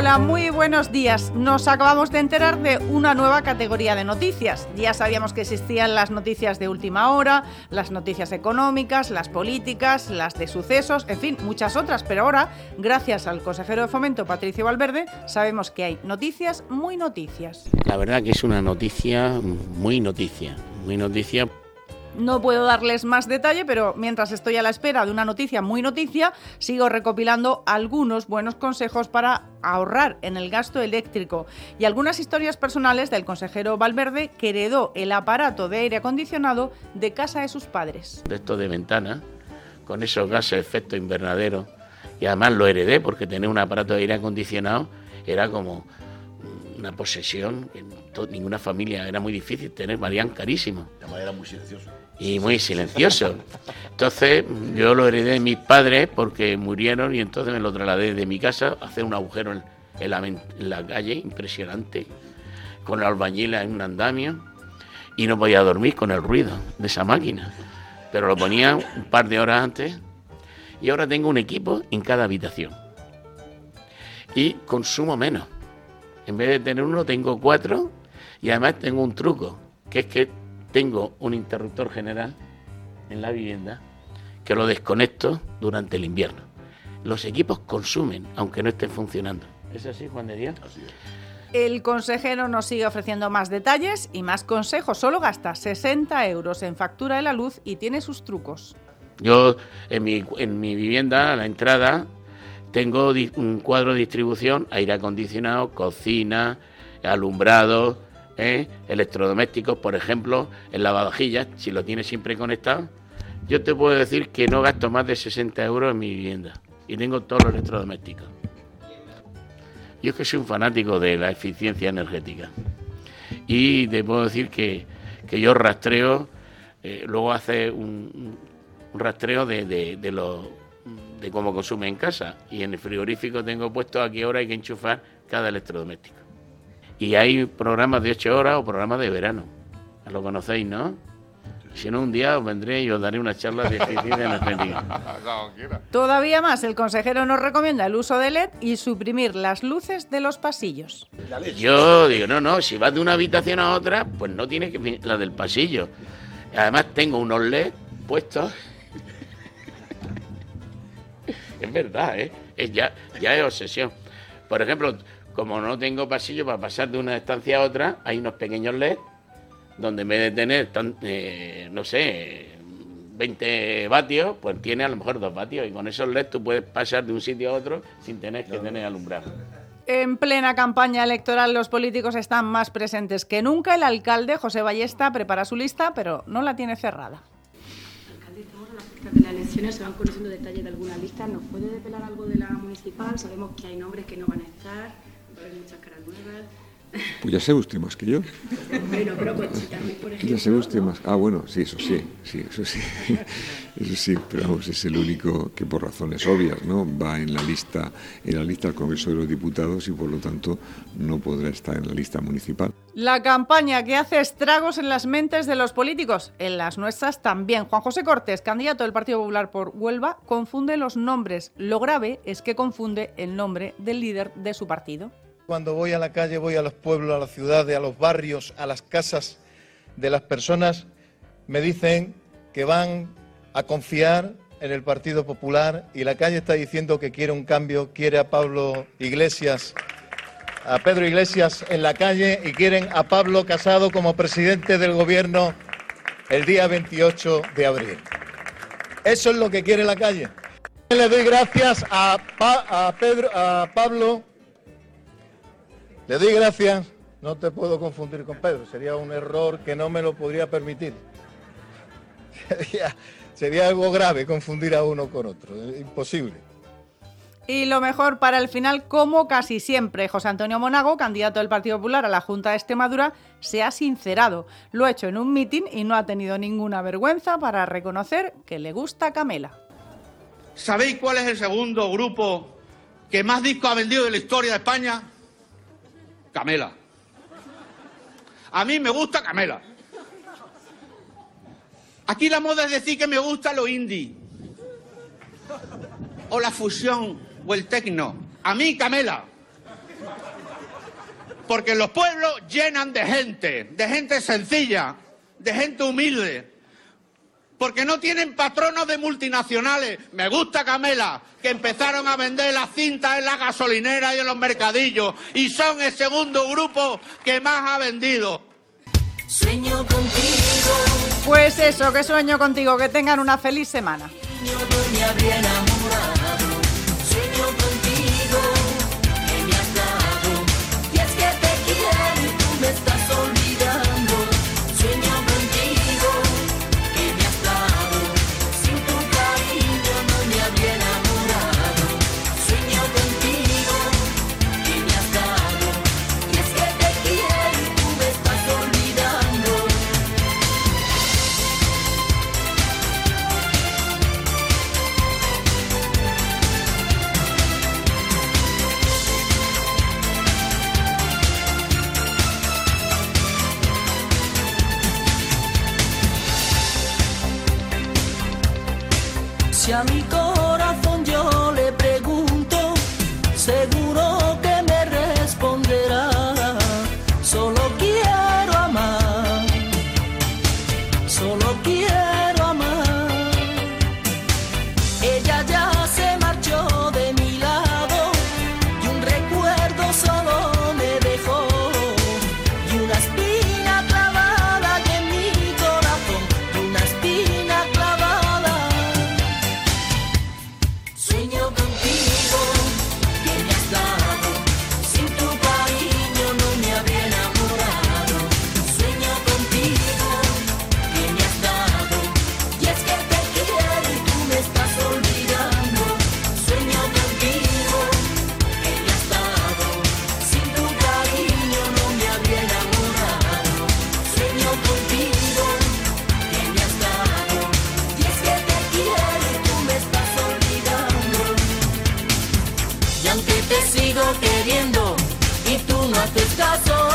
Hola, muy buenos días. Nos acabamos de enterar de una nueva categoría de noticias. Ya sabíamos que existían las noticias de última hora, las noticias económicas, las políticas, las de sucesos, en fin, muchas otras, pero ahora, gracias al consejero de fomento Patricio Valverde, sabemos que hay noticias muy noticias. La verdad que es una noticia muy noticia, muy noticia no puedo darles más detalle, pero mientras estoy a la espera de una noticia muy noticia, sigo recopilando algunos buenos consejos para ahorrar en el gasto eléctrico y algunas historias personales del consejero Valverde que heredó el aparato de aire acondicionado de casa de sus padres. De esto de ventana, con esos gases de efecto invernadero, y además lo heredé porque tener un aparato de aire acondicionado era como una posesión que ninguna familia era muy difícil tener, valían carísimo. Además era muy silencioso y muy silencioso. Entonces yo lo heredé de mis padres porque murieron y entonces me lo trasladé de mi casa a hacer un agujero en, la, calle impresionante, con la albañila en un andamio y no podía dormir con el ruido de esa máquina. Pero lo ponía un par de horas antes y ahora tengo un equipo en cada habitación y consumo menos. En vez de tener uno, tengo cuatro y además tengo un truco, que es que tengo un interruptor general en la vivienda que lo desconecto durante el invierno. Los equipos consumen, aunque no estén funcionando. ¿Es así, Juan de Dios? Así es. El consejero nos sigue ofreciendo más detalles y más consejos. Solo gasta 60 euros en factura de la luz y tiene sus trucos. Yo en mi, en mi vivienda, a la entrada, tengo un cuadro de distribución, aire acondicionado, cocina, alumbrado, ¿eh? electrodomésticos, por ejemplo, en lavavajillas, si lo tienes siempre conectado, yo te puedo decir que no gasto más de 60 euros en mi vivienda y tengo todos los electrodomésticos. Yo es que soy un fanático de la eficiencia energética y te puedo decir que, yo rastreo, eh, luego hace un, rastreo de, de, de, de cómo consume en casa y en el frigorífico tengo puesto a qué hora hay que enchufar cada electrodoméstico. Y hay programas de ocho horas o programas de verano. Lo conocéis, ¿no? Si no, un día os vendré y os daré una charla de eficiencia energética. Todavía más, el consejero nos recomienda el uso de LED y suprimir las luces de los pasillos. Yo digo, no, no, si vas de una habitación a otra, pues no tiene que la del pasillo. Además tengo unos LED puestos. Es verdad, ¿eh? Es ya, ya es obsesión. Por ejemplo, como no tengo pasillo para pasar de una estancia a otra, hay unos pequeños LED donde en vez de tener, eh, no sé, 20 vatios, pues tiene a lo mejor 2 vatios y con esos LED tú puedes pasar de un sitio a otro sin tener que tener alumbrado. En plena campaña electoral los políticos están más presentes que nunca. El alcalde José Ballesta prepara su lista, pero no la tiene cerrada. A de las elecciones, se van conociendo detalles de alguna lista. ¿Nos puede desvelar algo de la municipal? Sabemos que hay nombres que no van a estar muchas caras nuevas. Pues ya sabe usted más que yo. Bueno, pero Conchita, por ejemplo. Ya sabe usted más. Ah, bueno, sí, eso sí, sí, eso sí. Eso sí, pero vamos, es el único que por razones obvias, ¿no? Va en la lista, en la lista del Congreso de los Diputados y por lo tanto no podrá estar en la lista municipal. La campaña que hace estragos en las mentes de los políticos, en las nuestras también. Juan José Cortés, candidato del Partido Popular por Huelva, confunde los nombres. Lo grave es que confunde el nombre del líder de su partido. Cuando voy a la calle, voy a los pueblos, a las ciudades, a los barrios, a las casas de las personas, me dicen que van a confiar en el Partido Popular y la calle está diciendo que quiere un cambio, quiere a Pablo Iglesias, a Pedro Iglesias en la calle y quieren a Pablo Casado como presidente del gobierno el día 28 de abril. Eso es lo que quiere la calle. Le doy gracias a, Pablo le doy gracias, no te puedo confundir con Pedro, sería un error que no me lo podría permitir. Sería, algo grave confundir a uno con otro, imposible. Y lo mejor para el final, como casi siempre, José Antonio Monago, candidato del Partido Popular a la Junta de Extremadura, se ha sincerado. Lo ha hecho en un mitin y no ha tenido ninguna vergüenza para reconocer que le gusta Camela. ¿Sabéis cuál es el segundo grupo que más discos ha vendido de la historia de España? Camela. A mí me gusta Camela. Aquí la moda es decir que me gusta lo indie. O la fusión o el tecno. A mí, Camela. Porque los pueblos llenan de gente, de gente sencilla, de gente humilde. Porque no tienen patronos de multinacionales. Me gusta Camela, que empezaron a vender las cintas en la gasolinera y en los mercadillos. Y son el segundo grupo que más ha vendido. Sueño contigo. Pues eso, que sueño contigo. Que tengan una feliz semana. queriendo y tú no haces caso.